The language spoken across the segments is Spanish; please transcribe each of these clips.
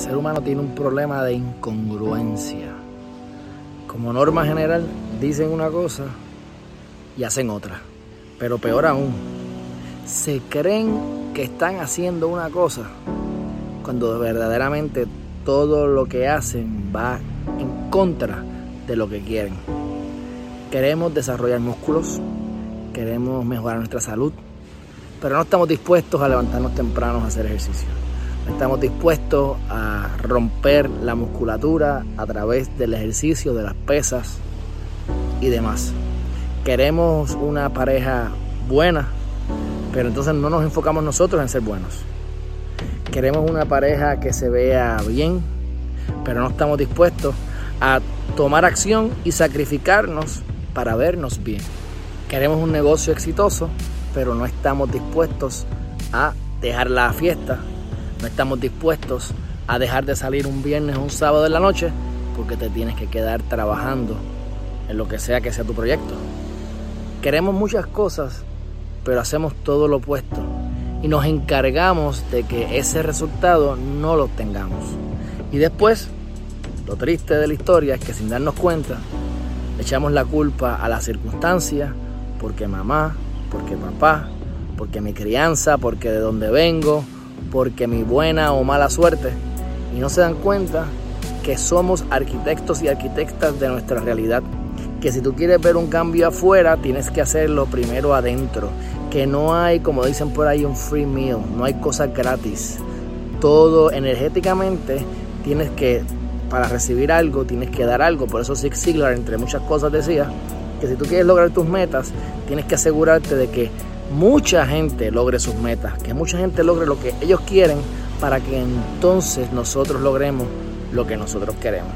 ser humano tiene un problema de incongruencia. Como norma general, dicen una cosa y hacen otra. Pero peor aún, se creen que están haciendo una cosa cuando verdaderamente todo lo que hacen va en contra de lo que quieren. Queremos desarrollar músculos, queremos mejorar nuestra salud, pero no estamos dispuestos a levantarnos temprano a hacer ejercicio. Estamos dispuestos a romper la musculatura a través del ejercicio, de las pesas y demás. Queremos una pareja buena, pero entonces no nos enfocamos nosotros en ser buenos. Queremos una pareja que se vea bien, pero no estamos dispuestos a tomar acción y sacrificarnos para vernos bien. Queremos un negocio exitoso, pero no estamos dispuestos a dejar la fiesta, no estamos dispuestos a dejar de salir un viernes o un sábado de la noche porque te tienes que quedar trabajando en lo que sea que sea tu proyecto. Queremos muchas cosas, pero hacemos todo lo opuesto y nos encargamos de que ese resultado no lo tengamos. Y después, lo triste de la historia es que sin darnos cuenta, echamos la culpa a las circunstancias, porque mamá, porque papá, porque mi crianza, porque de donde vengo, porque mi buena o mala suerte. Y no se dan cuenta que somos arquitectos y arquitectas de nuestra realidad. Que si tú quieres ver un cambio afuera, tienes que hacerlo primero adentro. Que no hay, como dicen por ahí, un free meal, no hay cosas gratis. Todo energéticamente tienes que, para recibir algo, tienes que dar algo. Por eso Zig Ziglar, entre muchas cosas, decía que si tú quieres lograr tus metas, tienes que asegurarte de que mucha gente logre sus metas, que mucha gente logre lo que ellos quieren para que entonces nosotros logremos lo que nosotros queremos.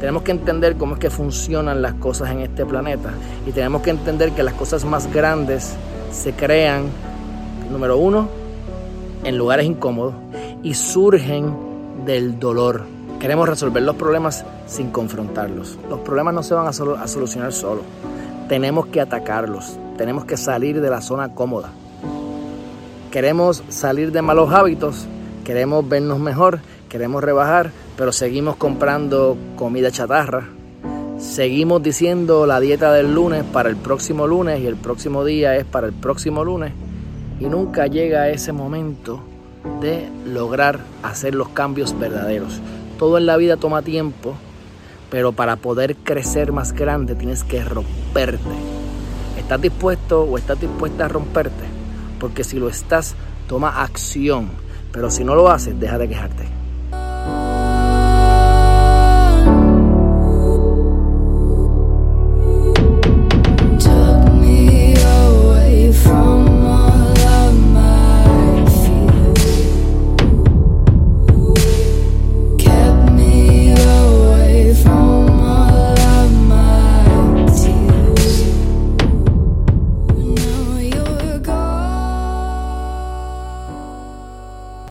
Tenemos que entender cómo es que funcionan las cosas en este planeta y tenemos que entender que las cosas más grandes se crean, número uno, en lugares incómodos y surgen del dolor. Queremos resolver los problemas sin confrontarlos. Los problemas no se van a, solucionar solos. Tenemos que atacarlos. Tenemos que salir de la zona cómoda. Queremos salir de malos hábitos. Queremos vernos mejor. Queremos rebajar. Pero seguimos comprando comida chatarra. Seguimos diciendo la dieta del lunes para el próximo lunes y el próximo día es para el próximo lunes. Y nunca llega ese momento de lograr hacer los cambios verdaderos. Todo en la vida toma tiempo, pero para poder crecer más grande tienes que romperte. ¿Estás dispuesto o estás dispuesta a romperte? Porque si lo estás, toma acción. Pero si no lo haces, deja de quejarte.